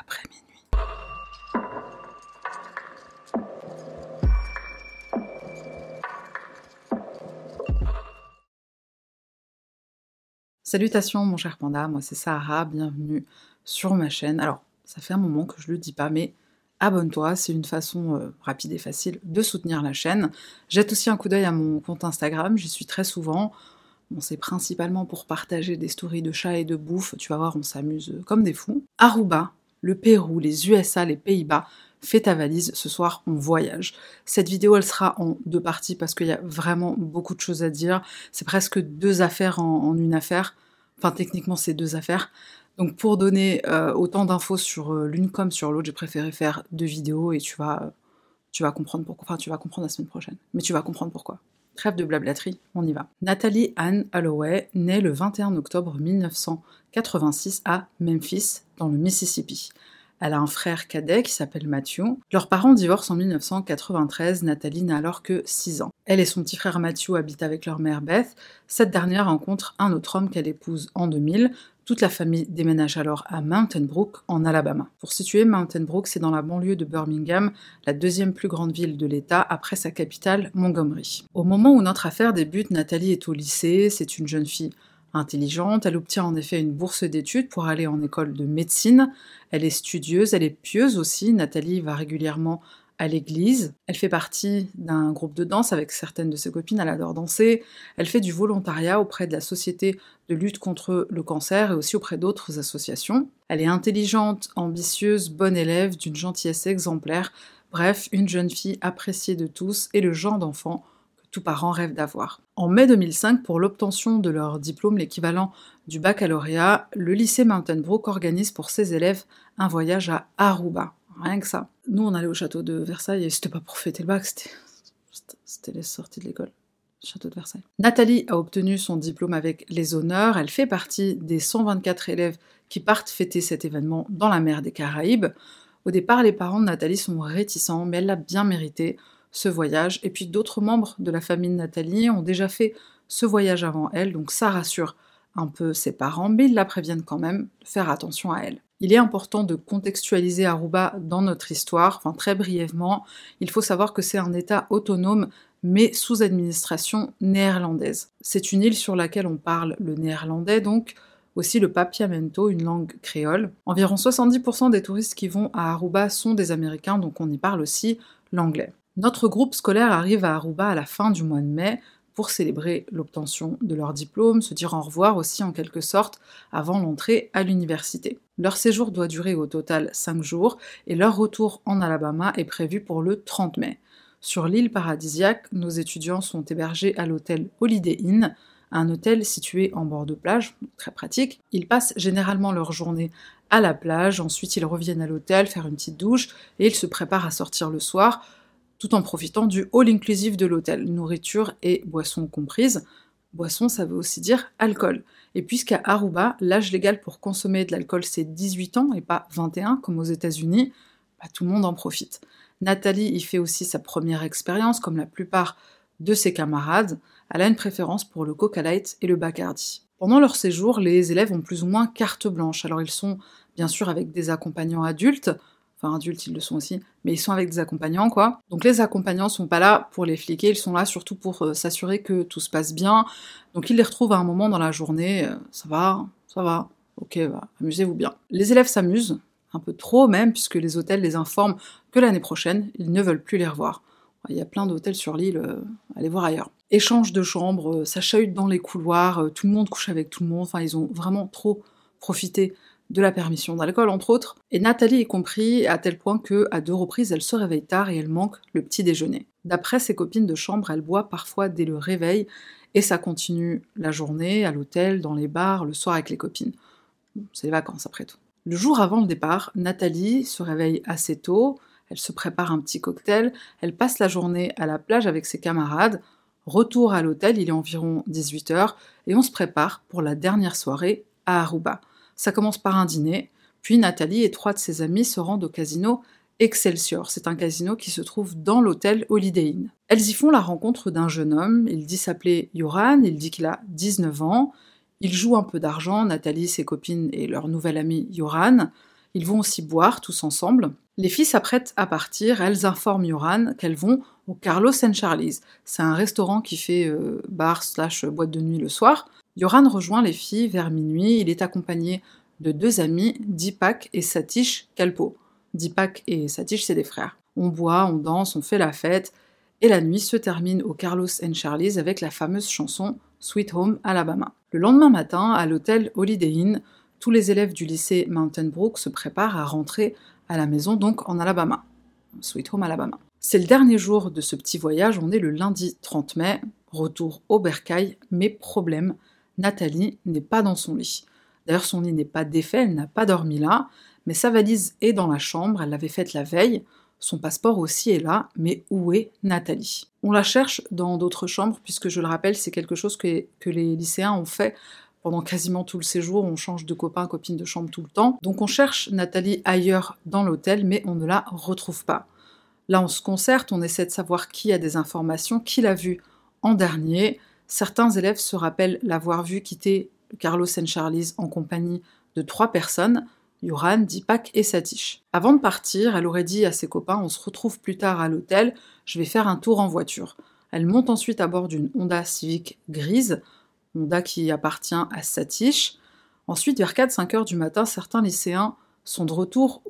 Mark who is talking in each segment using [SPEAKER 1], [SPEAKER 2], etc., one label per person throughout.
[SPEAKER 1] après minuit. Salutations mon cher panda, moi c'est Sahara, bienvenue sur ma chaîne. Alors, ça fait un moment que je le dis pas, mais abonne-toi, c'est une façon euh, rapide et facile de soutenir la chaîne. Jette aussi un coup d'œil à mon compte Instagram, j'y suis très souvent. Bon, c'est principalement pour partager des stories de chats et de bouffe, tu vas voir, on s'amuse comme des fous. Aruba, le Pérou, les USA, les Pays-Bas, fais ta valise, ce soir on voyage. Cette vidéo elle sera en deux parties parce qu'il y a vraiment beaucoup de choses à dire. C'est presque deux affaires en, une affaire. Enfin techniquement c'est deux affaires. Donc pour donner euh, autant d'infos sur euh, l'une comme sur l'autre, j'ai préféré faire deux vidéos et tu vas, tu vas comprendre pourquoi. Enfin tu vas comprendre la semaine prochaine. Mais tu vas comprendre pourquoi. Trêve de blablaterie, on y va. Nathalie Anne Holloway naît le 21 octobre 1986 à Memphis, le Mississippi. Elle a un frère cadet qui s'appelle Matthew. Leurs parents divorcent en 1993, Nathalie n'a alors que 6 ans. Elle et son petit frère Matthew habitent avec leur mère Beth. Cette dernière rencontre un autre homme qu'elle épouse en 2000. Toute la famille déménage alors à Mountain Brook, en Alabama. Pour situer, Mountain Brook, c'est dans la banlieue de Birmingham, la deuxième plus grande ville de l'État après sa capitale, Montgomery. Au moment où notre affaire débute, Nathalie est au lycée, c'est une jeune fille intelligente, elle obtient en effet une bourse d'études pour aller en école de médecine, elle est studieuse, elle est pieuse aussi, Nathalie va régulièrement à l'église, elle fait partie d'un groupe de danse avec certaines de ses copines, elle adore danser, elle fait du volontariat auprès de la Société de lutte contre le cancer et aussi auprès d'autres associations. Elle est intelligente, ambitieuse, bonne élève, d'une gentillesse exemplaire, bref, une jeune fille appréciée de tous et le genre d'enfant tout parent rêve d'avoir. En mai 2005, pour l'obtention de leur diplôme, l'équivalent du baccalauréat, le lycée Mountain Brook organise pour ses élèves un voyage à Aruba. Rien que ça. Nous, on allait au château de Versailles et c'était pas pour fêter le bac, c'était les sorties de l'école. Château de Versailles. Nathalie a obtenu son diplôme avec les honneurs. Elle fait partie des 124 élèves qui partent fêter cet événement dans la mer des Caraïbes. Au départ, les parents de Nathalie sont réticents, mais elle l'a bien mérité ce voyage. Et puis d'autres membres de la famille de Nathalie ont déjà fait ce voyage avant elle, donc ça rassure un peu ses parents, mais ils la préviennent quand même faire attention à elle. Il est important de contextualiser Aruba dans notre histoire, enfin très brièvement. Il faut savoir que c'est un État autonome mais sous administration néerlandaise. C'est une île sur laquelle on parle le néerlandais, donc aussi le papiamento, une langue créole. Environ 70% des touristes qui vont à Aruba sont des Américains, donc on y parle aussi l'anglais. Notre groupe scolaire arrive à Aruba à la fin du mois de mai pour célébrer l'obtention de leur diplôme, se dire au revoir aussi en quelque sorte avant l'entrée à l'université. Leur séjour doit durer au total 5 jours et leur retour en Alabama est prévu pour le 30 mai. Sur l'île paradisiaque, nos étudiants sont hébergés à l'hôtel Holiday Inn, un hôtel situé en bord de plage, très pratique. Ils passent généralement leur journée à la plage, ensuite ils reviennent à l'hôtel faire une petite douche et ils se préparent à sortir le soir tout en profitant du all inclusive de l'hôtel, nourriture et boissons comprises. Boisson, ça veut aussi dire alcool. Et puisqu'à Aruba, l'âge légal pour consommer de l'alcool c'est 18 ans et pas 21 comme aux États-Unis, bah, tout le monde en profite. Nathalie y fait aussi sa première expérience, comme la plupart de ses camarades. Elle a une préférence pour le Coca Light et le Bacardi. Pendant leur séjour, les élèves ont plus ou moins carte blanche. Alors ils sont bien sûr avec des accompagnants adultes, enfin adultes ils le sont aussi, mais ils sont avec des accompagnants quoi. Donc les accompagnants sont pas là pour les fliquer, ils sont là surtout pour euh, s'assurer que tout se passe bien. Donc ils les retrouvent à un moment dans la journée, euh, ça va, ça va, ok, bah, amusez-vous bien. Les élèves s'amusent, un peu trop même, puisque les hôtels les informent que l'année prochaine, ils ne veulent plus les revoir. Il y a plein d'hôtels sur l'île, euh, allez voir ailleurs. Échange de chambres, ça chahute dans les couloirs, tout le monde couche avec tout le monde, enfin ils ont vraiment trop profité de la permission d'alcool entre autres, et Nathalie est compris à tel point que, à deux reprises, elle se réveille tard et elle manque le petit déjeuner. D'après ses copines de chambre, elle boit parfois dès le réveil, et ça continue la journée, à l'hôtel, dans les bars, le soir avec les copines. c'est les vacances après tout. Le jour avant le départ, Nathalie se réveille assez tôt, elle se prépare un petit cocktail, elle passe la journée à la plage avec ses camarades, retour à l'hôtel, il est environ 18h, et on se prépare pour la dernière soirée à Aruba. Ça commence par un dîner, puis Nathalie et trois de ses amis se rendent au casino Excelsior. C'est un casino qui se trouve dans l'hôtel Holiday Inn. Elles y font la rencontre d'un jeune homme, il dit s'appeler Yoran, il dit qu'il a 19 ans, il joue un peu d'argent, Nathalie, ses copines et leur nouvel ami Yoran. Ils vont aussi boire tous ensemble. Les filles s'apprêtent à partir, elles informent Yoran qu'elles vont au Carlos and Charlie's. C'est un restaurant qui fait euh, bar slash boîte de nuit le soir. Yoran rejoint les filles vers minuit, il est accompagné de deux amis, Dipak et Satish Kalpo. Dipak et Satish, c'est des frères. On boit, on danse, on fait la fête, et la nuit se termine au Carlos and Charlie's avec la fameuse chanson Sweet Home Alabama. Le lendemain matin, à l'hôtel Holiday Inn, tous les élèves du lycée Mountain Brook se préparent à rentrer à la maison, donc en Alabama. Sweet Home Alabama. C'est le dernier jour de ce petit voyage, on est le lundi 30 mai, retour au bercail, mais problème, Nathalie n'est pas dans son lit. D'ailleurs, son lit n'est pas défait, elle n'a pas dormi là, mais sa valise est dans la chambre, elle l'avait faite la veille, son passeport aussi est là, mais où est Nathalie? On la cherche dans d'autres chambres, puisque je le rappelle, c'est quelque chose que, les lycéens ont fait pendant quasiment tout le séjour, on change de copain, copine de chambre tout le temps. Donc on cherche Nathalie ailleurs dans l'hôtel, mais on ne la retrouve pas. Là, on se concerte, on essaie de savoir qui a des informations, qui l'a vue en dernier. Certains élèves se rappellent l'avoir vue quitter Carlos and Charlie's en compagnie de trois personnes, Yoran, Dipak et Satish. Avant de partir, elle aurait dit à ses copains On se retrouve plus tard à l'hôtel, je vais faire un tour en voiture. Elle monte ensuite à bord d'une Honda Civic grise, Honda qui appartient à Satish. Ensuite, vers 4-5 heures du matin, certains lycéens sont de retour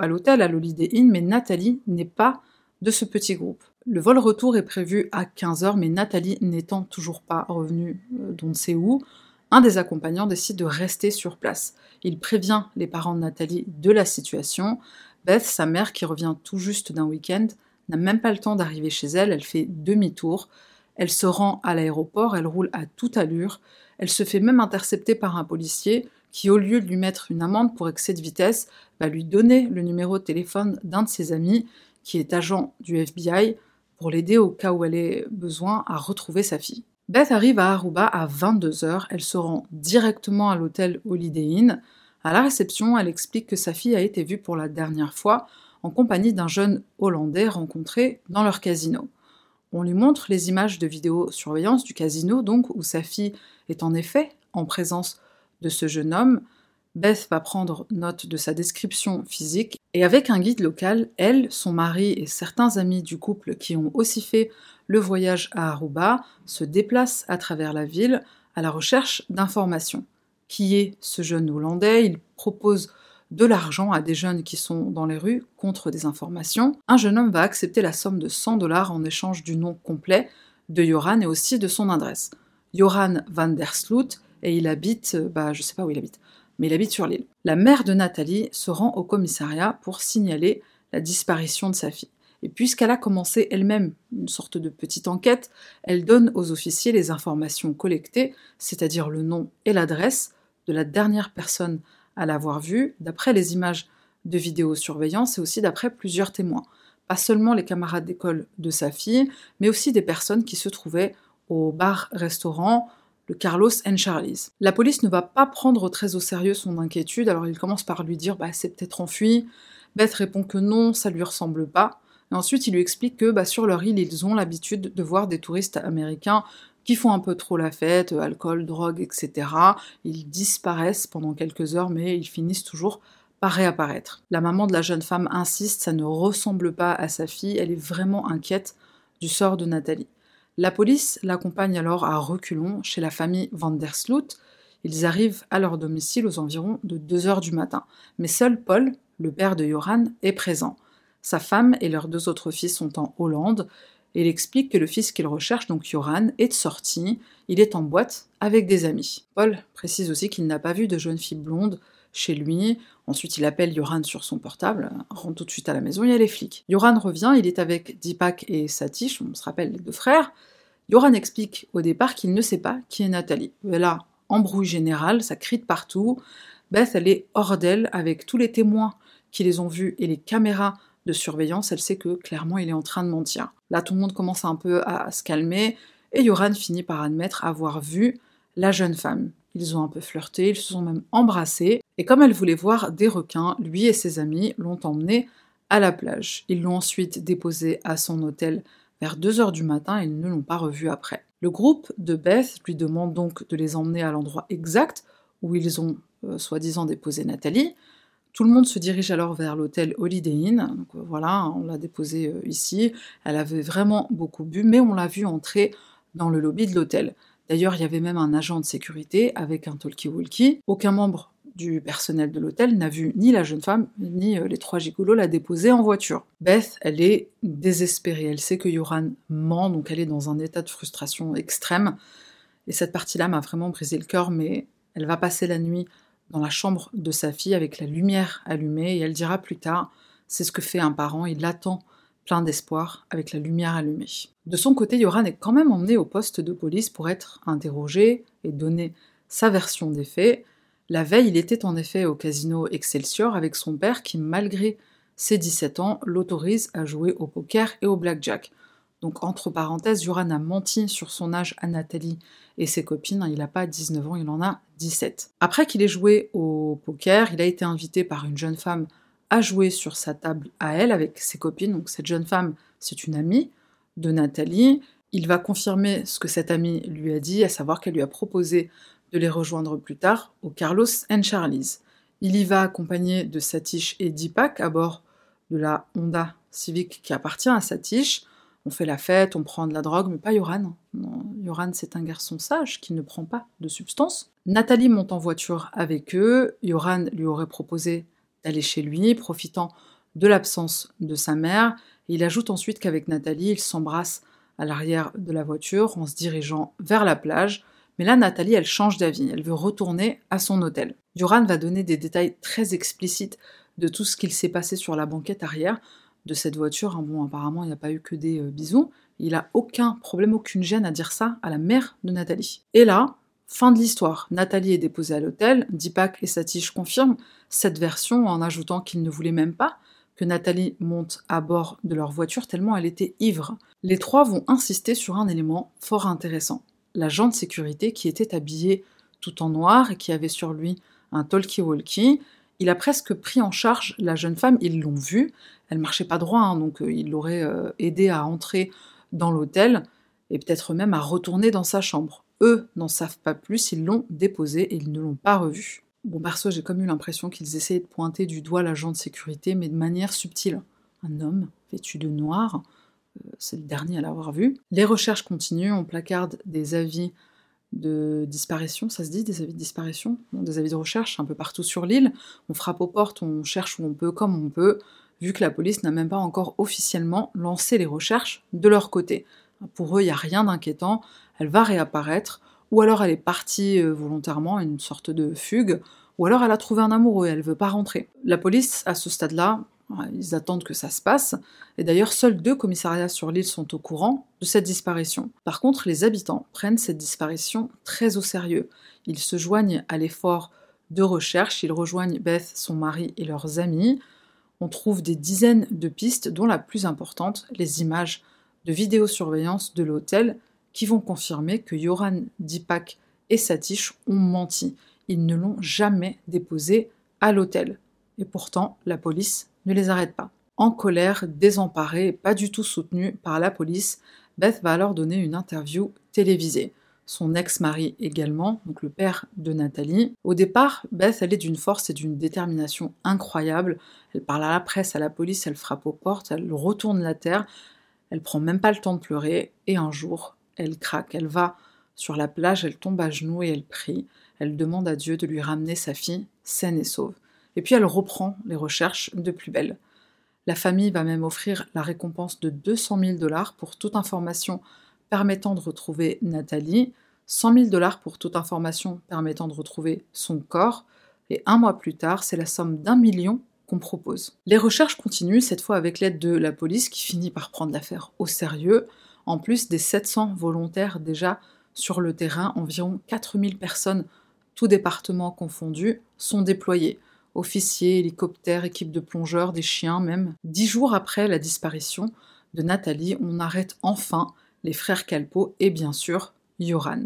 [SPEAKER 1] à l'hôtel à l'Holiday Inn, mais Nathalie n'est pas de ce petit groupe. Le vol retour est prévu à 15h, mais Nathalie n'étant toujours pas revenue euh, d'on ne sait où, un des accompagnants décide de rester sur place. Il prévient les parents de Nathalie de la situation. Beth, sa mère qui revient tout juste d'un week-end, n'a même pas le temps d'arriver chez elle, elle fait demi-tour. Elle se rend à l'aéroport, elle roule à toute allure. Elle se fait même intercepter par un policier qui, au lieu de lui mettre une amende pour excès de vitesse, va lui donner le numéro de téléphone d'un de ses amis qui est agent du FBI pour l'aider au cas où elle ait besoin à retrouver sa fille. Beth arrive à Aruba à 22h, elle se rend directement à l'hôtel Holiday Inn. À la réception, elle explique que sa fille a été vue pour la dernière fois en compagnie d'un jeune Hollandais rencontré dans leur casino. On lui montre les images de vidéosurveillance du casino, donc où sa fille est en effet en présence de ce jeune homme. Beth va prendre note de sa description physique et avec un guide local, elle, son mari et certains amis du couple qui ont aussi fait le voyage à Aruba se déplace à travers la ville à la recherche d'informations. Qui est ce jeune Hollandais? Il propose de l'argent à des jeunes qui sont dans les rues contre des informations. Un jeune homme va accepter la somme de 100 dollars en échange du nom complet de Joran et aussi de son adresse. Joran van der Sloot, et il habite, bah je sais pas où il habite, mais il habite sur l'île. La mère de Nathalie se rend au commissariat pour signaler la disparition de sa fille. Et puisqu'elle a commencé elle-même une sorte de petite enquête, elle donne aux officiers les informations collectées, c'est-à-dire le nom et l'adresse de la dernière personne à l'avoir vue, d'après les images de vidéosurveillance et aussi d'après plusieurs témoins. Pas seulement les camarades d'école de sa fille, mais aussi des personnes qui se trouvaient au bar-restaurant, le Carlos and Charlie's. La police ne va pas prendre très au sérieux son inquiétude, alors il commence par lui dire bah, c'est peut-être enfui. Beth répond que non, ça lui ressemble pas ensuite, il lui explique que bah, sur leur île, ils ont l'habitude de voir des touristes américains qui font un peu trop la fête, alcool, drogue, etc. Ils disparaissent pendant quelques heures, mais ils finissent toujours par réapparaître. La maman de la jeune femme insiste, ça ne ressemble pas à sa fille, elle est vraiment inquiète du sort de Nathalie. La police l'accompagne alors à reculons chez la famille Van der Sloot. Ils arrivent à leur domicile aux environs de 2 heures du matin. Mais seul Paul, le père de Joran, est présent. Sa femme et leurs deux autres fils sont en Hollande, il explique que le fils qu'il recherche, donc Joran, est de sortie, il est en boîte avec des amis. Paul précise aussi qu'il n'a pas vu de jeune fille blonde chez lui. Ensuite, il appelle Joran sur son portable, rentre tout de suite à la maison, il y a les flics. Joran revient, il est avec Dipak et Satish, on se rappelle les deux frères. Joran explique au départ qu'il ne sait pas qui est Nathalie. Et là, embrouille général, ça crie de partout. Beth, elle est hors d'elle avec tous les témoins qui les ont vus et les caméras de surveillance, elle sait que clairement il est en train de mentir. Là, tout le monde commence un peu à se calmer, et Yoran finit par admettre avoir vu la jeune femme. Ils ont un peu flirté, ils se sont même embrassés, et comme elle voulait voir des requins, lui et ses amis l'ont emmené à la plage. Ils l'ont ensuite déposé à son hôtel vers 2h du matin et ils ne l'ont pas revu après. Le groupe de Beth lui demande donc de les emmener à l'endroit exact où ils ont euh, soi-disant déposé Nathalie. Tout le monde se dirige alors vers l'hôtel Holiday Inn. Euh, voilà, on l'a déposée euh, ici. Elle avait vraiment beaucoup bu, mais on l'a vue entrer dans le lobby de l'hôtel. D'ailleurs, il y avait même un agent de sécurité avec un talkie-walkie. Aucun membre du personnel de l'hôtel n'a vu ni la jeune femme, ni euh, les trois gigolos la déposer en voiture. Beth, elle est désespérée. Elle sait que Yoran ment, donc elle est dans un état de frustration extrême. Et cette partie-là m'a vraiment brisé le cœur, mais elle va passer la nuit dans la chambre de sa fille avec la lumière allumée et elle dira plus tard, c'est ce que fait un parent, il attend plein d'espoir avec la lumière allumée. De son côté, Yoran est quand même emmené au poste de police pour être interrogé et donner sa version des faits. La veille, il était en effet au casino Excelsior avec son père qui, malgré ses 17 ans, l'autorise à jouer au poker et au blackjack. Donc, entre parenthèses, Yoran a menti sur son âge à Nathalie et ses copines. Il n'a pas 19 ans, il en a 17. Après qu'il ait joué au poker, il a été invité par une jeune femme à jouer sur sa table à elle avec ses copines. Donc, cette jeune femme, c'est une amie de Nathalie. Il va confirmer ce que cette amie lui a dit, à savoir qu'elle lui a proposé de les rejoindre plus tard au Carlos and Charlie's. Il y va accompagné de Satish et Deepak à bord de la Honda Civic qui appartient à Satish on fait la fête, on prend de la drogue, mais pas Yoran. Yoran, c'est un garçon sage qui ne prend pas de substance. Nathalie monte en voiture avec eux. Yoran lui aurait proposé d'aller chez lui, profitant de l'absence de sa mère. il ajoute ensuite qu'avec Nathalie, ils s'embrassent à l'arrière de la voiture en se dirigeant vers la plage. Mais là, Nathalie, elle change d'avis. Elle veut retourner à son hôtel. Yoran va donner des détails très explicites de tout ce qu'il s'est passé sur la banquette arrière, de cette voiture. Hein, bon, apparemment, il n'y a pas eu que des euh, bisous. Il a aucun problème, aucune gêne à dire ça à la mère de Nathalie. Et là, fin de l'histoire. Nathalie est déposée à l'hôtel. Dipak et Satish confirment cette version en ajoutant qu'ils ne voulaient même pas que Nathalie monte à bord de leur voiture tellement elle était ivre. Les trois vont insister sur un élément fort intéressant. L'agent de sécurité qui était habillé tout en noir et qui avait sur lui un talkie-walkie, il a presque pris en charge la jeune femme, ils l'ont vue, elle marchait pas droit, hein, donc euh, il l'aurait euh, aidé à entrer dans l'hôtel et peut-être même à retourner dans sa chambre. Eux n'en savent pas plus, ils l'ont déposée et ils ne l'ont pas revue. Bon, perso, j'ai comme eu l'impression qu'ils essayaient de pointer du doigt l'agent de sécurité, mais de manière subtile. Un homme vêtu de noir, euh, c'est le dernier à l'avoir vu. Les recherches continuent, on placarde des avis de disparition, ça se dit, des avis de disparition, des avis de recherche un peu partout sur l'île. On frappe aux portes, on cherche où on peut, comme on peut, vu que la police n'a même pas encore officiellement lancé les recherches de leur côté. Pour eux, il n'y a rien d'inquiétant, elle va réapparaître, ou alors elle est partie euh, volontairement, une sorte de fugue, ou alors elle a trouvé un amoureux et elle veut pas rentrer. La police, à ce stade-là, ils attendent que ça se passe, et d'ailleurs seuls deux commissariats sur l'île sont au courant de cette disparition. Par contre, les habitants prennent cette disparition très au sérieux. Ils se joignent à l'effort de recherche, ils rejoignent Beth, son mari et leurs amis. On trouve des dizaines de pistes, dont la plus importante, les images de vidéosurveillance de l'hôtel, qui vont confirmer que Yoran Dipak et Satish ont menti. Ils ne l'ont jamais déposé à l'hôtel. Et pourtant, la police ne les arrête pas. En colère, désemparée, pas du tout soutenue par la police, Beth va alors donner une interview télévisée. Son ex-mari également, donc le père de Nathalie. Au départ, Beth, elle est d'une force et d'une détermination incroyable. Elle parle à la presse, à la police, elle frappe aux portes, elle retourne la terre. Elle prend même pas le temps de pleurer. Et un jour, elle craque. Elle va sur la plage, elle tombe à genoux et elle prie. Elle demande à Dieu de lui ramener sa fille saine et sauve et puis elle reprend les recherches de plus belle. La famille va même offrir la récompense de 200 000 dollars pour toute information permettant de retrouver Nathalie, 100 000 dollars pour toute information permettant de retrouver son corps, et un mois plus tard, c'est la somme d'un million qu'on propose. Les recherches continuent, cette fois avec l'aide de la police qui finit par prendre l'affaire au sérieux, en plus des 700 volontaires déjà sur le terrain, environ 4000 personnes, tous départements confondus, sont déployées officiers, hélicoptères, équipe de plongeurs, des chiens même. Dix jours après la disparition de Nathalie, on arrête enfin les frères Calpo et bien sûr Yoran.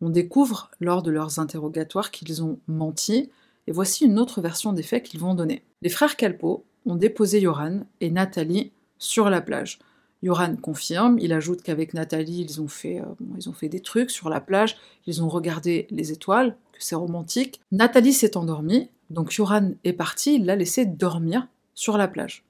[SPEAKER 1] On découvre lors de leurs interrogatoires qu'ils ont menti, et voici une autre version des faits qu'ils vont donner. Les frères Calpo ont déposé Yoran et Nathalie sur la plage. Yoran confirme, il ajoute qu'avec Nathalie, ils ont, fait, euh, ils ont fait des trucs sur la plage, ils ont regardé les étoiles, que c'est romantique. Nathalie s'est endormie, Donc Yoran est parti, il l'a laissé dormir sur la plage,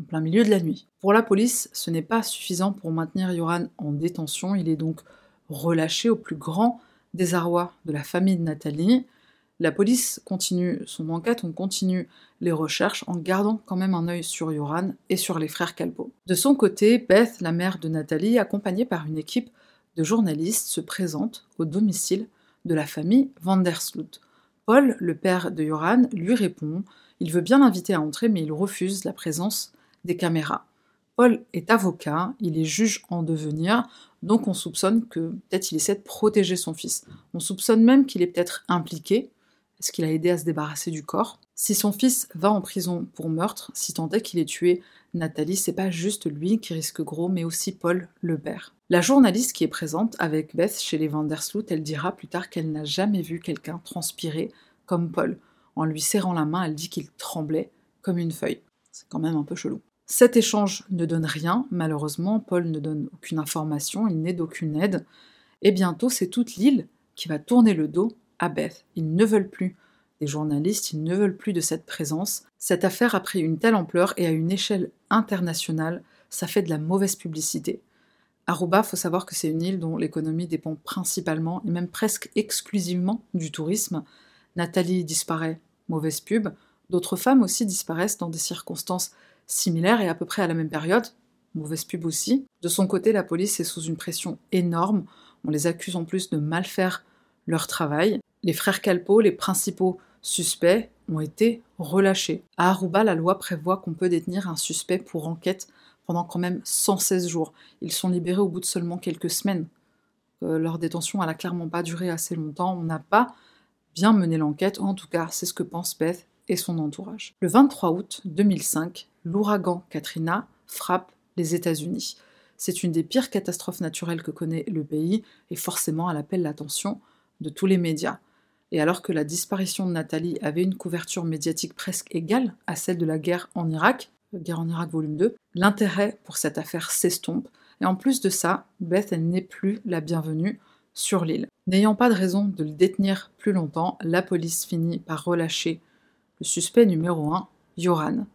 [SPEAKER 1] en plein milieu de la nuit. Pour la police, ce n'est pas suffisant pour maintenir Yoran en détention, il est donc relâché au plus grand désarroi de la famille de Nathalie. La police continue son enquête, on continue les recherches en gardant quand même un œil sur Yoran et sur les frères Calpo. De son côté, Beth, la mère de Nathalie, accompagnée par une équipe de journalistes, se présente au domicile de la famille Vandersloot. Paul, le père de Yoran, lui répond. Il veut bien l'inviter à entrer, mais il refuse la présence des caméras. Paul est avocat, il est juge en devenir, donc on soupçonne que peut-être il essaie de protéger son fils. On soupçonne même qu'il est peut-être impliqué, est-ce qu'il a aidé à se débarrasser du corps Si son fils va en prison pour meurtre, si tant est qu'il ait tué Nathalie, c'est pas juste lui qui risque gros, mais aussi Paul, le père. La journaliste qui est présente avec Beth chez les Vandersloot, elle dira plus tard qu'elle n'a jamais vu quelqu'un transpirer comme Paul. En lui serrant la main, elle dit qu'il tremblait comme une feuille. C'est quand même un peu chelou. Cet échange ne donne rien, malheureusement, Paul ne donne aucune information, il n'est d'aucune aide, et bientôt c'est toute l'île qui va tourner le dos à Beth. Ils ne veulent plus des journalistes, ils ne veulent plus de cette présence. Cette affaire a pris une telle ampleur et à une échelle internationale, ça fait de la mauvaise publicité. Aruba, faut savoir que c'est une île dont l'économie dépend principalement et même presque exclusivement du tourisme. Nathalie disparaît, mauvaise pub. D'autres femmes aussi disparaissent dans des circonstances similaires et à peu près à la même période, mauvaise pub aussi. De son côté, la police est sous une pression énorme. On les accuse en plus de mal faire leur travail. Les frères Calpo, les principaux suspects, ont été relâchés. À Aruba, la loi prévoit qu'on peut détenir un suspect pour enquête pendant quand même 116 jours. Ils sont libérés au bout de seulement quelques semaines. Euh, leur détention, n'a clairement pas duré assez longtemps. On n'a pas bien mené l'enquête, en tout cas, c'est ce que pense Beth et son entourage. Le 23 août 2005, l'ouragan Katrina frappe les États-Unis. C'est une des pires catastrophes naturelles que connaît le pays et forcément elle appelle l'attention de tous les médias. Et alors que la disparition de Nathalie avait une couverture médiatique presque égale à celle de la guerre en Irak, guerre en Irak volume 2, l'intérêt pour cette affaire s'estompe, et en plus de ça, Beth n'est plus la bienvenue sur l'île. N'ayant pas de raison de le détenir plus longtemps, la police finit par relâcher le suspect numéro 1, Yoran.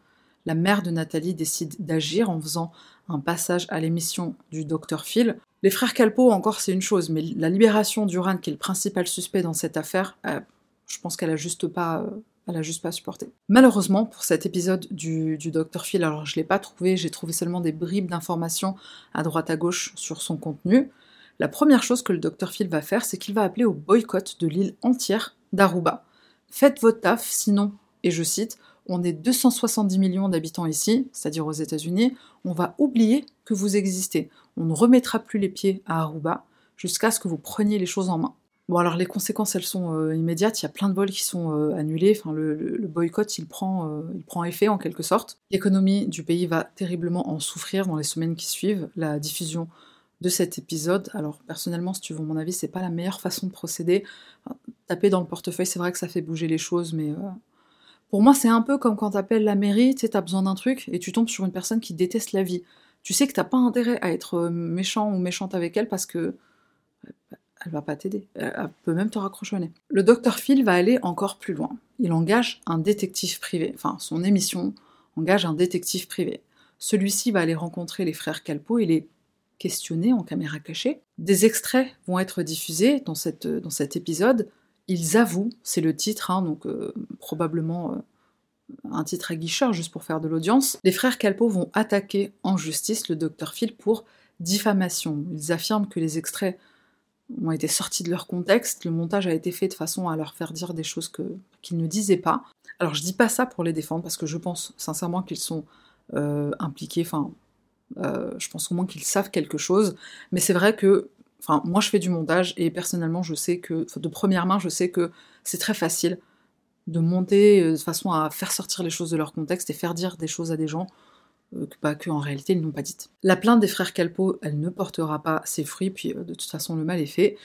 [SPEAKER 1] La mère de Nathalie décide d'agir en faisant un passage à l'émission du Dr Phil les frères Calpo, encore, c'est une chose, mais la libération d'Uran, qui est le principal suspect dans cette affaire, euh, je pense qu'elle a juste pas. Euh, juste pas supporté. Malheureusement, pour cet épisode du, du Dr Phil, alors je l'ai pas trouvé, j'ai trouvé seulement des bribes d'informations à droite à gauche sur son contenu. La première chose que le Dr Phil va faire, c'est qu'il va appeler au boycott de l'île entière d'Aruba. Faites votre taf, sinon, et je cite, on est 270 millions d'habitants ici, c'est-à-dire aux États-Unis, on va oublier que vous existez. On ne remettra plus les pieds à Aruba jusqu'à ce que vous preniez les choses en main. Bon alors les conséquences elles sont euh, immédiates, il y a plein de vols qui sont euh, annulés, enfin le, boycott il prend, euh, il prend effet en quelque sorte. L'économie du pays va terriblement en souffrir dans les semaines qui suivent la diffusion de cet épisode. Alors personnellement si tu veux mon avis c'est pas la meilleure façon de procéder. taper dans le portefeuille c'est vrai que ça fait bouger les choses mais pour moi, c'est un peu comme quand t'appelles la mairie, tu sais, t'as besoin d'un truc et tu tombes sur une personne qui déteste la vie. Tu sais que t'as pas intérêt à être euh, méchant ou méchante avec elle parce que elle va pas t'aider. Elle peut même te raccrocher Le docteur Phil va aller encore plus loin. Il engage un détective privé. Enfin, son émission engage un détective privé. Celui-ci va aller rencontrer les frères Calpo et les questionner en caméra cachée. Des extraits vont être diffusés dans, cette, dans cet épisode ils avouent, c'est le titre, hein, donc euh, probablement euh, un titre à guicheur juste pour faire de l'audience. Les frères Calpo vont attaquer en justice le docteur Phil pour diffamation. Ils affirment que les extraits ont été sortis de leur contexte, le montage a été fait de façon à leur faire dire des choses qu'ils ne disaient pas. Alors je dis pas ça pour les défendre parce que je pense sincèrement qu'ils sont euh, impliqués, enfin je pense au moins qu'ils savent quelque chose, mais c'est vrai que Enfin, moi, je fais du montage et personnellement, je sais que, de première main, je sais que c'est très facile de monter euh, de façon à faire sortir les choses de leur contexte et faire dire des choses à des gens euh, que, bah, qu'en réalité ils n'ont pas dites. La plainte des frères Calpo, elle ne portera pas ses fruits, puis euh, de toute façon le mal est fait.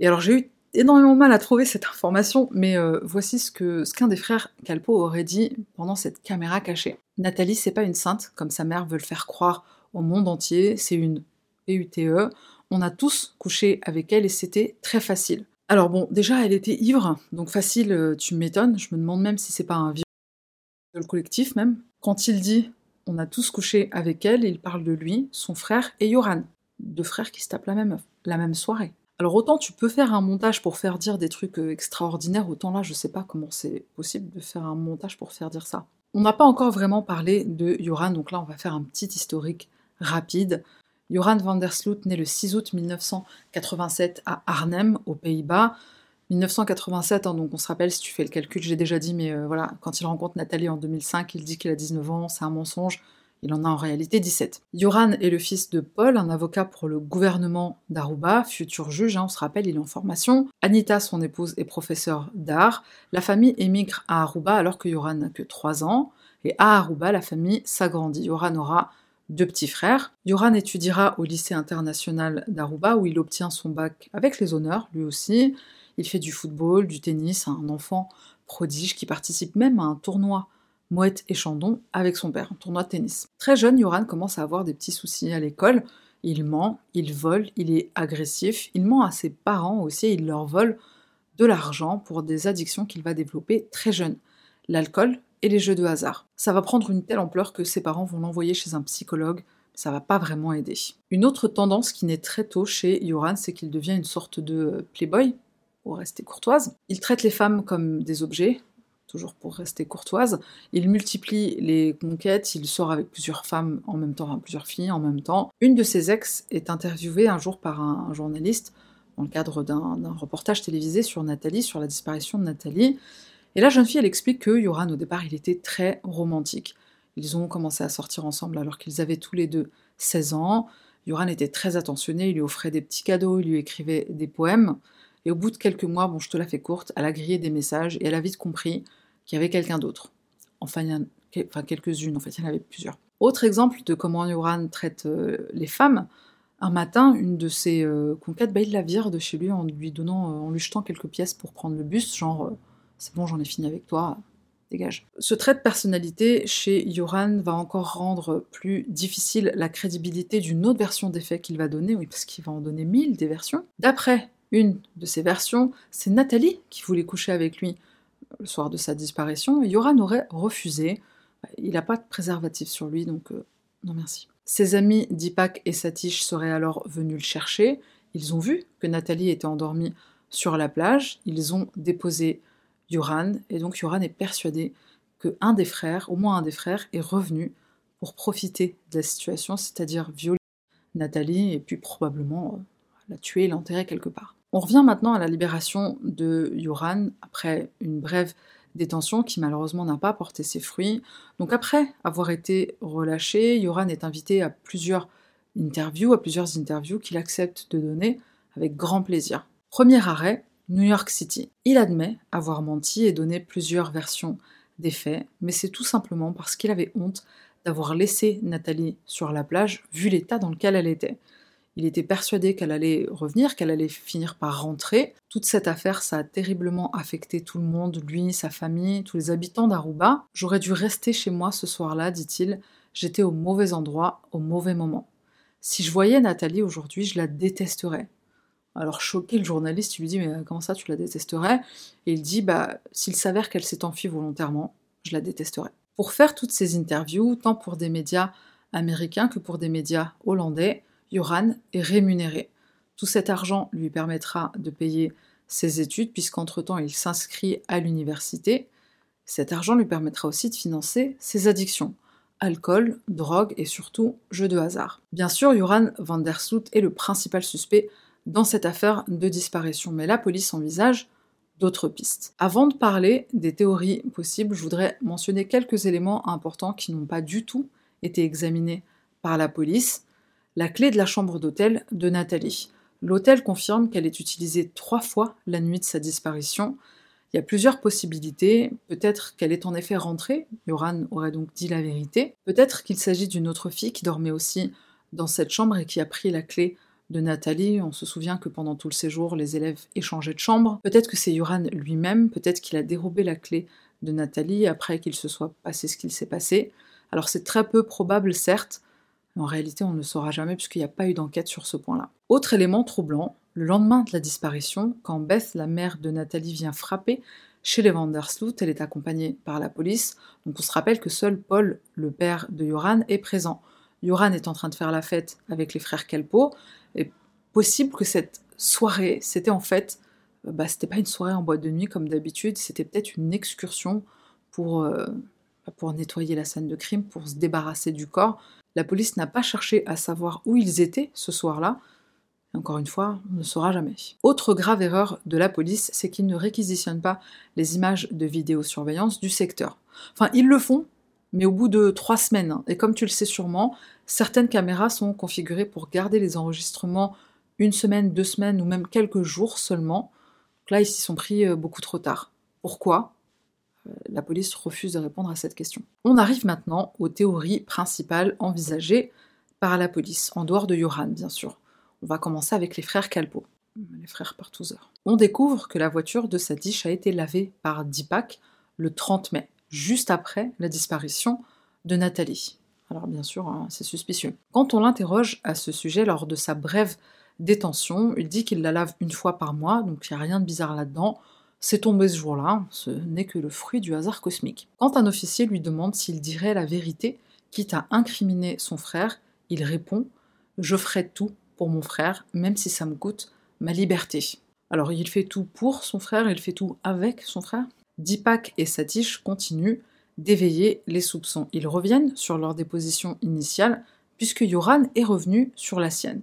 [SPEAKER 1] Et alors j'ai eu énormément de mal à trouver cette information, mais voici ce que ce qu'un des frères Calpo aurait dit pendant cette caméra cachée. Nathalie, c'est pas une sainte, comme sa mère veut le faire croire au monde entier, c'est une PUTE. On a tous couché avec elle et c'était très facile. Alors bon, déjà, elle était ivre, donc facile, euh, tu m'étonnes. Je me demande même si c'est pas un vieux le collectif même. Quand il dit on a tous couché avec elle, il parle de lui, son frère et Yoran, deux frères qui se tapent la même, la même soirée. Alors autant tu peux faire un montage pour faire dire des trucs euh, extraordinaires, autant là je sais pas comment c'est possible de faire un montage pour faire dire ça. On n'a pas encore vraiment parlé de Joran, donc là on va faire un petit historique rapide. Joran van der Sloot naît le 6 août 1987 à Arnhem, aux Pays-Bas. 1987, hein, donc on se rappelle, si tu fais le calcul, j'ai déjà dit, mais euh, voilà, quand il rencontre Nathalie en 2005, il dit qu'il a 19 ans, c'est un mensonge. Il en a en réalité 17. Yoran est le fils de Paul, un avocat pour le gouvernement d'Aruba, futur juge, hein, on se rappelle, il est en formation. Anita, son épouse, est professeure d'art. La famille émigre à Aruba alors que Yoran n'a que 3 ans. Et à Aruba, la famille s'agrandit. Yoran aura deux petits frères. Yoran étudiera au lycée international d'Aruba où il obtient son bac avec les honneurs, lui aussi. Il fait du football, du tennis, un enfant prodige qui participe même à un tournoi Mouette et Chandon avec son père, un tournoi de tennis. Très jeune, Yoran commence à avoir des petits soucis à l'école. Il ment, il vole, il est agressif, il ment à ses parents aussi, il leur vole de l'argent pour des addictions qu'il va développer très jeune. L'alcool et les jeux de hasard. Ça va prendre une telle ampleur que ses parents vont l'envoyer chez un psychologue, ça va pas vraiment aider. Une autre tendance qui naît très tôt chez Yoran, c'est qu'il devient une sorte de playboy, pour rester courtoise. Il traite les femmes comme des objets, toujours pour rester courtoise. Il multiplie les conquêtes, il sort avec plusieurs femmes en même temps, plusieurs filles en même temps. Une de ses ex est interviewée un jour par un, journaliste dans le cadre d'un reportage télévisé sur Nathalie, sur la disparition de Nathalie. Et la jeune fille, elle explique que Yoran, au départ, il était très romantique. Ils ont commencé à sortir ensemble alors qu'ils avaient tous les deux 16 ans. Yoran était très attentionné, il lui offrait des petits cadeaux, il lui écrivait des poèmes. Et au bout de quelques mois, bon, je te la fais courte, elle a grillé des messages et elle a vite compris qu'il y avait quelqu'un d'autre. Enfin, enfin quelques-unes, en fait, il y en avait plusieurs. Autre exemple de comment Yoran traite euh, les femmes. Un matin, une de ses euh, conquêtes, bah, il la vire de chez lui en lui donnant, euh, en lui jetant quelques pièces pour prendre le bus, genre c'est bon, j'en ai fini avec toi, dégage. Ce trait de personnalité chez Yoran va encore rendre plus difficile la crédibilité d'une autre version des faits qu'il va donner, oui, parce qu'il va en donner mille des versions. D'après une de ces versions, c'est Nathalie qui voulait coucher avec lui le soir de sa disparition, Yoran aurait refusé. Il n'a pas de préservatif sur lui, donc euh, non merci. Ses amis Dipak et Satish seraient alors venus le chercher. Ils ont vu que Nathalie était endormie sur la plage. Ils ont déposé Yoran, et donc Yoran est persuadé que un des frères, au moins un des frères, est revenu pour profiter de la situation, c'est-à-dire violer Nathalie et puis probablement euh, la tuer et l'enterrer quelque part. On revient maintenant à la libération de Yoran après une brève détention qui malheureusement n'a pas porté ses fruits. Donc après avoir été relâché, Yoran est invité à plusieurs interviews, à plusieurs interviews qu'il accepte de donner avec grand plaisir. Premier arrêt, New York City. Il admet avoir menti et donné plusieurs versions des faits, mais c'est tout simplement parce qu'il avait honte d'avoir laissé Nathalie sur la plage vu l'état dans lequel elle était. Il était persuadé qu'elle allait revenir, qu'elle allait finir par rentrer. Toute cette affaire, ça a terriblement affecté tout le monde, lui, sa famille, tous les habitants d'Aruba. J'aurais dû rester chez moi ce soir-là, dit-il. J'étais au mauvais endroit, au mauvais moment. Si je voyais Nathalie aujourd'hui, je la détesterais. Alors choqué, le journaliste lui dit mais comment ça tu la détesterais? Et il dit bah s'il s'avère qu'elle s'est enfuie volontairement, je la détesterais. Pour faire toutes ces interviews, tant pour des médias américains que pour des médias hollandais, Yoran est rémunéré. Tout cet argent lui permettra de payer ses études, puisqu'entre-temps il s'inscrit à l'université. Cet argent lui permettra aussi de financer ses addictions alcool, drogue et surtout jeux de hasard. Bien sûr, Joran van der Sloot est le principal suspect dans cette affaire de disparition, mais la police envisage d'autres pistes. Avant de parler des théories possibles, je voudrais mentionner quelques éléments importants qui n'ont pas du tout été examinés par la police la clé de la chambre d'hôtel de Nathalie. L'hôtel confirme qu'elle est utilisée trois fois la nuit de sa disparition. Il y a plusieurs possibilités. Peut-être qu'elle est en effet rentrée, Yoran aurait donc dit la vérité. Peut-être qu'il s'agit d'une autre fille qui dormait aussi dans cette chambre et qui a pris la clé de Nathalie. On se souvient que pendant tout le séjour, les élèves échangeaient de chambre. Peut-être que c'est Yoran lui-même, peut-être qu'il a dérobé la clé de Nathalie après qu'il se soit passé ce qu'il s'est passé. Alors c'est très peu probable, certes, en réalité, on ne le saura jamais puisqu'il n'y a pas eu d'enquête sur ce point-là. Autre élément troublant, Le lendemain de la disparition, quand Beth, la mère de Nathalie, vient frapper chez les Vandersloot, elle est accompagnée par la police. Donc on se rappelle que seul Paul, le père de Joran, est présent. Joran est en train de faire la fête avec les frères Kelpo. Et possible que cette soirée, c'était en fait, euh, bah, c'était pas une soirée en boîte de nuit comme d'habitude, c'était peut-être une excursion pour, euh, pour nettoyer la scène de crime, pour se débarrasser du corps. La police n'a pas cherché à savoir où ils étaient ce soir-là. Encore une fois, on ne saura jamais. Autre grave erreur de la police, c'est qu'ils ne réquisitionnent pas les images de vidéosurveillance du secteur. Enfin, ils le font, mais au bout de trois semaines. Hein. Et comme tu le sais sûrement, certaines caméras sont configurées pour garder les enregistrements une semaine, deux semaines ou même quelques jours seulement. Là, ils s'y sont pris euh, beaucoup trop tard. Pourquoi? Euh, La police refuse de répondre à cette question. On arrive maintenant aux théories principales envisagées par la police, en dehors de Johan, bien sûr. On va commencer avec les frères Calpo, les frères Partouzeur. On découvre que la voiture de Sadish a été lavée par Dipak le 30 mai, juste après la disparition de Nathalie. Alors bien sûr, hein, c'est suspicieux. Quand on l'interroge à ce sujet lors de sa brève détention, il dit qu'il la lave une fois par mois, donc il n'y a rien de bizarre là-dedans. C'est tombé ce jour-là, ce n'est que le fruit du hasard cosmique. Quand un officier lui demande s'il dirait la vérité, quitte à incriminer son frère, il répond Je ferai tout pour mon frère, même si ça me coûte ma liberté. Alors il fait tout pour son frère, il fait tout avec son frère? Dipak et Satish continuent d'éveiller les soupçons. Ils reviennent sur leur déposition initiale, puisque Yoran est revenu sur la sienne.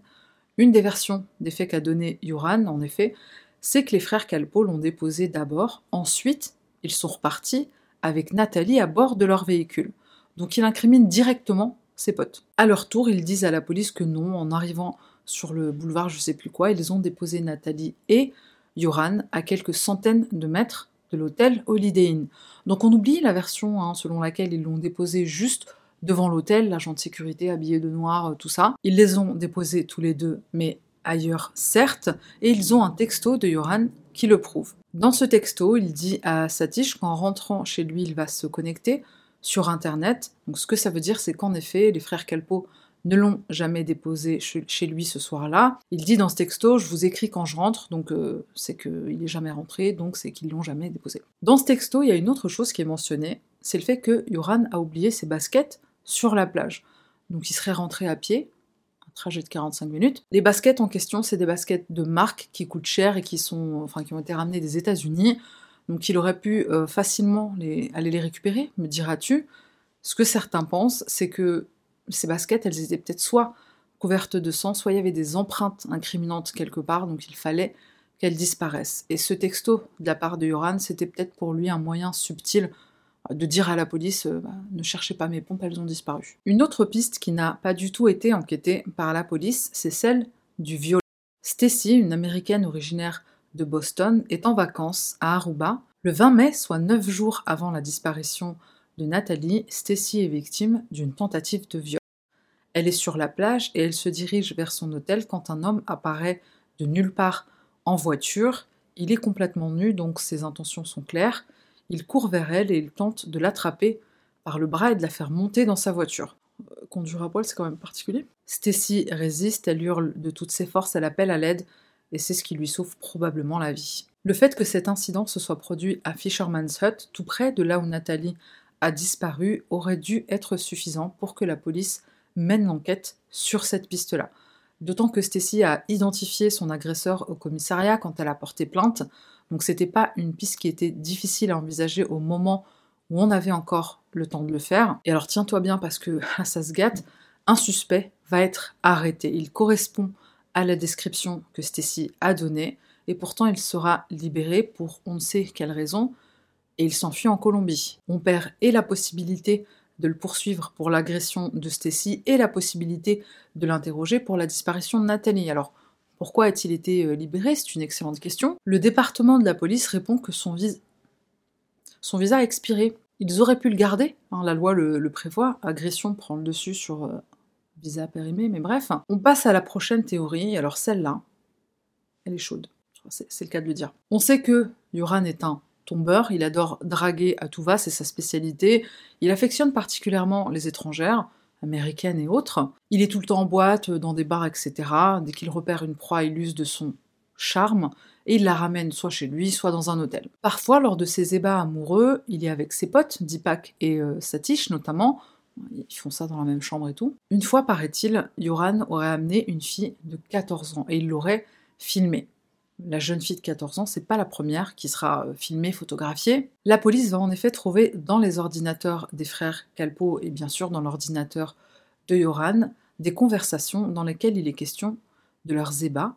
[SPEAKER 1] Une des versions des faits qu'a donné Yoran, en effet, c'est que les frères Calpo l'ont déposé d'abord, ensuite ils sont repartis avec Nathalie à bord de leur véhicule. Donc il incrimine directement ses potes. À leur tour, ils disent à la police que non, en arrivant sur le boulevard je sais plus quoi, ils ont déposé Nathalie et Yoran à quelques centaines de mètres l'hôtel Holiday Inn. Donc on oublie la version hein, selon laquelle ils l'ont déposé juste devant l'hôtel, l'agent de sécurité habillé de noir, euh, tout ça. Ils les ont déposés tous les deux, mais ailleurs certes, et ils ont un texto de Yoran qui le prouve. Dans ce texto, il dit à Satish qu'en rentrant chez lui, il va se connecter sur Internet. Donc ce que ça veut dire, c'est qu'en effet, les frères Kelpo ne l'ont jamais déposé chez lui ce soir-là. Il dit dans ce texto, je vous écris quand je rentre, donc euh, c'est qu'il n'est jamais rentré, donc c'est qu'ils l'ont jamais déposé. Dans ce texto, il y a une autre chose qui est mentionnée, c'est le fait que Yoran a oublié ses baskets sur la plage. Donc il serait rentré à pied, un trajet de 45 minutes. Les baskets en question, c'est des baskets de marque qui coûtent cher et qui, sont, enfin, qui ont été ramenées des États-Unis. Donc il aurait pu euh, facilement aller les récupérer, me diras-tu. Ce que certains pensent, c'est que ces baskets, elles étaient peut-être soit couvertes de sang, soit il y avait des empreintes incriminantes quelque part, donc il fallait qu'elles disparaissent. Et ce texto de la part de Yoran, c'était peut-être pour lui un moyen subtil de dire à la police euh, bah, ne cherchez pas mes pompes, elles ont disparu. Une autre piste qui n'a pas du tout été enquêtée par la police, c'est celle du viol. Stacy, une américaine originaire de Boston, est en vacances à Aruba. Le 20 mai, soit 9 jours avant la disparition de Nathalie, Stacy est victime d'une tentative de viol. Elle est sur la plage et elle se dirige vers son hôtel quand un homme apparaît de nulle part en voiture. Il est complètement nu, donc ses intentions sont claires. Il court vers elle et il tente de l'attraper par le bras et de la faire monter dans sa voiture. Euh, conduire à poil, c'est quand même particulier. Stacy résiste, elle hurle de toutes ses forces, elle appelle à l'aide, et c'est ce qui lui sauve probablement la vie. Le fait que cet incident se soit produit à Fisherman's Hut, tout près de là où Nathalie disparu, aurait dû être suffisant pour que la police mène l'enquête sur cette piste-là. D'autant que Stacy a identifié son agresseur au commissariat quand elle a porté plainte, donc c'était pas une piste qui était difficile à envisager au moment où on avait encore le temps de le faire. Et alors tiens-toi bien parce que ça se gâte, un suspect va être arrêté. Il correspond à la description que Stacy a donnée et pourtant il sera libéré pour on ne sait quelle raison et il s'enfuit en Colombie. On perd et la possibilité de le poursuivre pour l'agression de Stacy et la possibilité de l'interroger pour la disparition de Nathalie. Alors pourquoi a-t-il été euh, libéré? C'est une excellente question. Le département de la police répond que son, visa a expiré. Ils auraient pu le garder, hein, la loi le, prévoit, agression prend le dessus sur euh, visa périmé, mais bref. On passe à la prochaine théorie, alors celle-là, elle est chaude, c'est le cas de le dire. On sait que Yoran est un il adore draguer à tout va, c'est sa spécialité, il affectionne particulièrement les étrangères, et autres. Il est tout le temps en boîte, dans des bars, etc. Dès qu'il repère une proie, il use de son charme et il la ramène soit chez lui, soit dans un hôtel. Parfois, lors de ses ébats amoureux, il est avec ses potes, Dipak et euh, Satish notamment, ils font ça dans la même chambre et tout. Une fois, paraît-il, Yoran aurait amené une fille de 14 ans et il l'aurait filmée. La jeune fille de 14 ans, c'est pas la première qui sera euh, filmée, photographiée. La police va en effet trouver dans les ordinateurs des frères Calpo et bien sûr dans l'ordinateur de Yoran des conversations dans lesquelles il est question de leurs ébats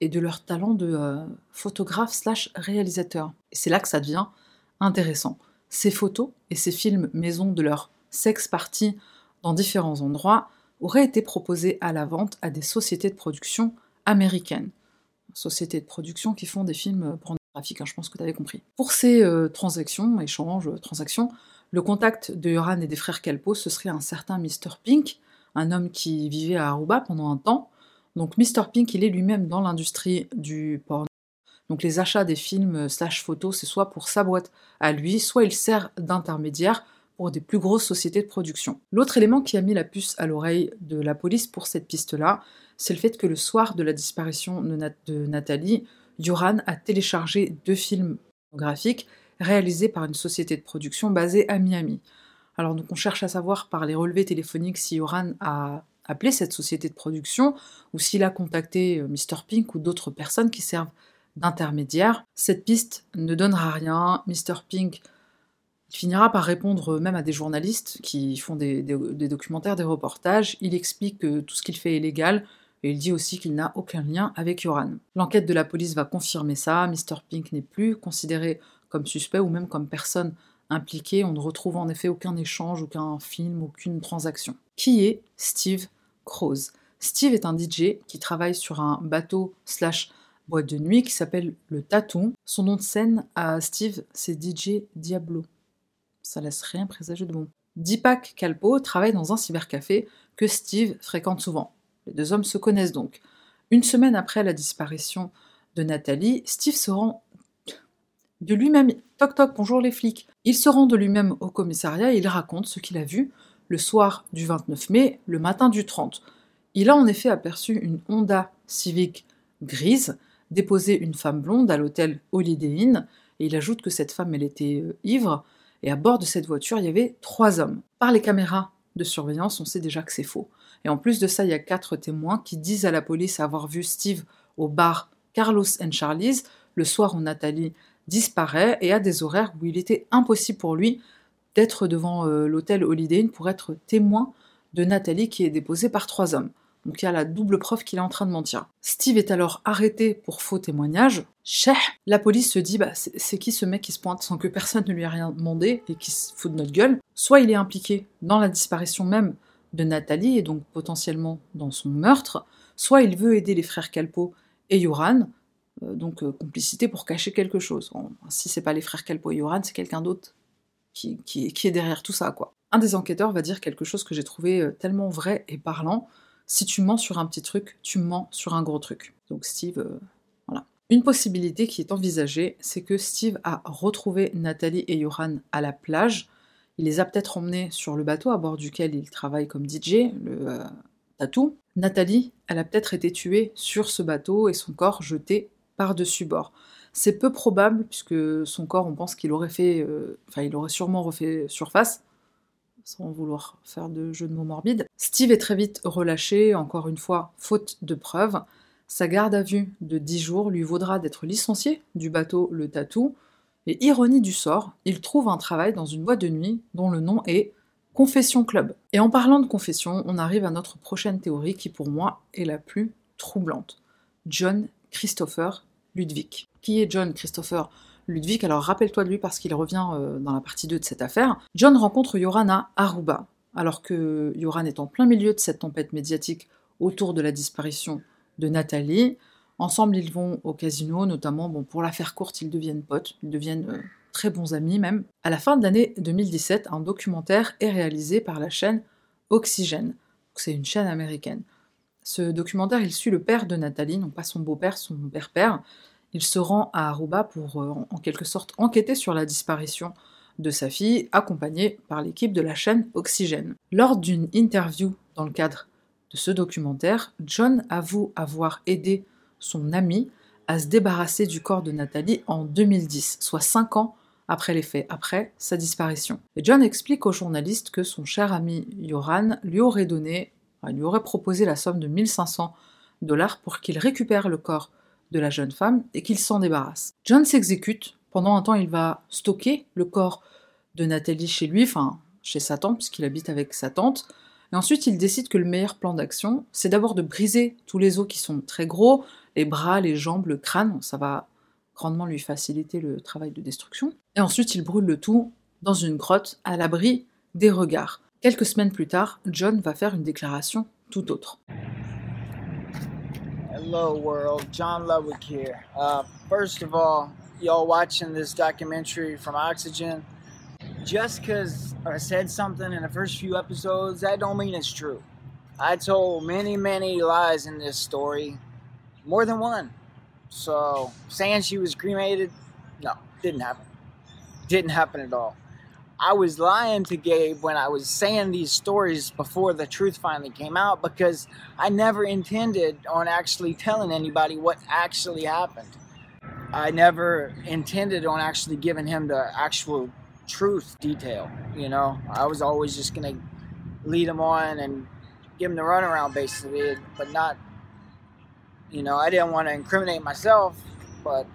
[SPEAKER 1] et de leur talent de euh, photographe slash réalisateur. C'est là que ça devient intéressant. Ces photos et ces films maison de leur sex party dans différents endroits auraient été proposés à la vente à des sociétés de production américaines. Sociétés de production qui font des films pornographiques, hein, je pense que tu avais compris. Pour ces euh, transactions, échanges, transactions, le contact de Yoran et des frères Calpo, ce serait un certain Mr. Pink, un homme qui vivait à Aruba pendant un temps, donc Mr. Pink, il est lui-même dans l'industrie du porno. Donc les achats des films slash photos, c'est soit pour sa boîte à lui, soit il sert d'intermédiaire des plus grosses sociétés de production. L'autre élément qui a mis la puce à l'oreille de la police pour cette piste-là, c'est le fait que le soir de la disparition de, Nathalie, Yoran a téléchargé deux films graphiques réalisés par une société de production basée à Miami. Alors donc on cherche à savoir par les relevés téléphoniques si Yoran a appelé cette société de production ou s'il a contacté euh, Mr. Pink ou d'autres personnes qui servent d'intermédiaire. Cette piste ne donnera rien. Mr. Pink finira par répondre même à des journalistes qui font des, documentaires, des reportages. Il explique que tout ce qu'il fait est légal et il dit aussi qu'il n'a aucun lien avec Yoran. L'enquête de la police va confirmer ça. Mr. Pink n'est plus considéré comme suspect ou même comme personne impliquée. On ne retrouve en effet aucun échange, aucun film, aucune transaction. Qui est Steve Croze? Steve est un DJ qui travaille sur un bateau slash boîte de nuit qui s'appelle le Tatou. Son nom de scène à Steve, c'est DJ Diablo. Ça laisse rien présager de bon. Deepak Kalpo travaille dans un cybercafé que Steve fréquente souvent. Les deux hommes se connaissent donc. Une semaine après la disparition de Nathalie, Steve se rend de lui-même. Toc toc, bonjour les flics. Il se rend de lui-même au commissariat et il raconte ce qu'il a vu le soir du 29 mai, le matin du 30. Il a en effet aperçu une Honda Civic grise déposer une femme blonde à l'hôtel Holiday Inn, et il ajoute que cette femme, elle était euh, ivre, et à bord de cette voiture, il y avait trois hommes. Par les caméras de surveillance, on sait déjà que c'est faux. Et en plus de ça, il y a quatre témoins qui disent à la police avoir vu Steve au bar Carlos and Charlie's le soir où Nathalie disparaît et à des horaires où il était impossible pour lui d'être devant euh, l'hôtel Holiday pour être témoin de Nathalie qui est déposée par trois hommes. Donc il y a la double preuve qu'il est en train de mentir. Steve est alors arrêté pour faux témoignage. La police se dit bah, c'est qui ce mec qui se pointe sans que personne ne lui ait rien demandé et qui se fout de notre gueule? Soit il est impliqué dans la disparition même de Nathalie et donc potentiellement dans son meurtre, soit il veut aider les frères Calpo et Yoran, euh, donc euh, complicité pour cacher quelque chose. Si c'est pas les frères Calpo et Yoran, c'est quelqu'un d'autre qui, est derrière tout ça, quoi. Un des enquêteurs va dire quelque chose que j'ai trouvé euh, tellement vrai et parlant. Si tu mens sur un petit truc, tu mens sur un gros truc. Donc Steve, euh, voilà. Une possibilité qui est envisagée, c'est que Steve a retrouvé Nathalie et Johan à la plage. Il les a peut-être emmenés sur le bateau à bord duquel il travaille comme DJ, le euh, tatou. Nathalie, elle a peut-être été tuée sur ce bateau et son corps jeté par-dessus bord. C'est peu probable, puisque son corps, on pense qu'il aurait fait. Euh, enfin, il aurait sûrement refait surface, sans vouloir faire de jeu de mots morbides. Steve est très vite relâché, encore une fois, faute de preuves. Sa garde à vue de 10 jours lui vaudra d'être licencié du bateau Le Tatou. Et ironie du sort, il trouve un travail dans une boîte de nuit dont le nom est Confession Club. Et en parlant de confession, on arrive à notre prochaine théorie qui pour moi est la plus troublante. John Christopher Ludwig. Qui est John Christopher Ludwig Alors rappelle-toi de lui parce qu'il revient euh, dans la partie 2 de cette affaire. John rencontre Yoran à Aruba, alors que Yoran est en plein milieu de cette tempête médiatique autour de la disparition de Nathalie. Ensemble, ils vont au casino, notamment, bon, pour la faire courte, ils deviennent potes, ils deviennent euh, très bons amis même. À la fin de l'année 2017, un documentaire est réalisé par la chaîne Oxygène. C'est une chaîne américaine. Ce documentaire, il suit le père de Nathalie, non pas son beau-père, son père-père. Il se rend à Aruba pour, euh, en quelque sorte, enquêter sur la disparition de sa fille, accompagné par l'équipe de la chaîne Oxygène. Lors d'une interview dans le cadre de ce documentaire, John avoue avoir aidé son ami à se débarrasser du corps de Nathalie en 2010, soit 5 ans après les faits, après sa disparition. John explique au journaliste que son cher ami Yoran lui aurait donné, lui aurait proposé la somme de 1500 dollars pour qu'il récupère le corps de la jeune femme et qu'il s'en débarrasse. John s'exécute. Pendant un temps, il va stocker le corps de Nathalie chez lui, enfin chez sa tante, puisqu'il habite avec sa tante. Et ensuite, il décide que le meilleur plan d'action, c'est d'abord de briser tous les os qui sont très gros, les bras, les jambes, le crâne, ça va grandement lui faciliter le travail de destruction. Et ensuite, il brûle le tout dans une grotte à l'abri des regards. Quelques semaines plus tard, John va faire une déclaration tout autre.
[SPEAKER 2] Hello world, John Ludwig here. Uh, first of all, y'all watching this documentary from Oxygen, just because I said something in the first few episodes, that don't mean it's true. I told many, many lies in this story, more than one. So saying she was cremated, no, didn't happen. Didn't happen at all. I was lying to Gabe when I was saying these stories before the truth finally came out because I never intended on actually telling anybody what actually happened. I never intended on actually giving him the actual truth detail. You know, I was always just gonna lead him on and give him the runaround basically, but not. You know, I didn't want to incriminate myself, but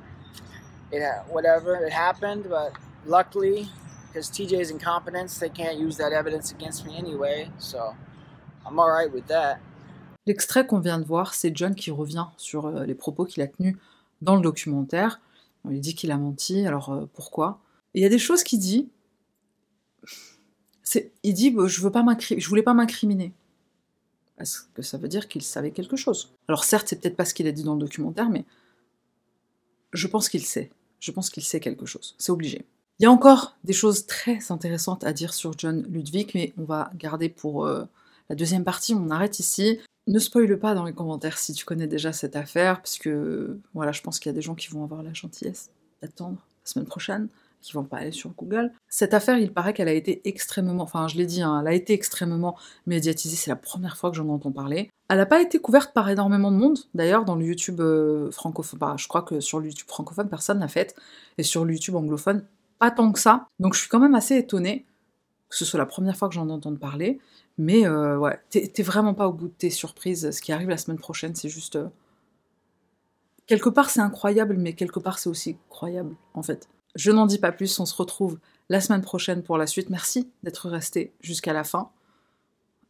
[SPEAKER 2] it whatever it happened. But luckily, because TJ's incompetence, they can't use that evidence against me anyway. So I'm alright with that.
[SPEAKER 1] L'extrait qu'on vient de voir, c'est John qui revient sur euh, les propos qu'il a tenus dans le documentaire. Il dit qu'il a menti, alors euh, pourquoi? Il y a des choses qu'il dit. Il dit je veux pas je voulais pas m'incriminer. Est-ce que ça veut dire qu'il savait quelque chose? Alors certes, c'est peut-être pas ce qu'il a dit dans le documentaire, mais je pense qu'il sait. Je pense qu'il sait quelque chose. C'est obligé. Il y a encore des choses très intéressantes à dire sur John Ludwig, mais on va garder pour euh, la deuxième partie. On arrête ici. Ne spoile pas dans les commentaires si tu connais déjà cette affaire, puisque voilà, je pense qu'il y a des gens qui vont avoir la gentillesse d'attendre la semaine prochaine qui vont pas aller sur Google. Cette affaire, il paraît qu'elle a été extrêmement, enfin je l'ai dit, hein, elle a été extrêmement médiatisée, c'est la première fois que j'en entends parler. Elle n'a pas été couverte par énormément de monde, d'ailleurs, dans le YouTube euh, francophone, bah, je crois que sur le YouTube francophone, personne l'a faite, et sur le YouTube anglophone, pas tant que ça. Donc je suis quand même assez étonnée que ce soit la première fois que j'en entends parler, mais euh, ouais, t'es vraiment pas au bout de tes surprises. Ce qui arrive la semaine prochaine, c'est juste... Euh, quelque part c'est incroyable, mais quelque part c'est aussi croyable, en fait. Je n'en dis pas plus, on se retrouve la semaine prochaine pour la suite. Merci d'être resté jusqu'à la fin.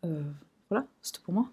[SPEAKER 1] Euh, voilà, c'était pour moi.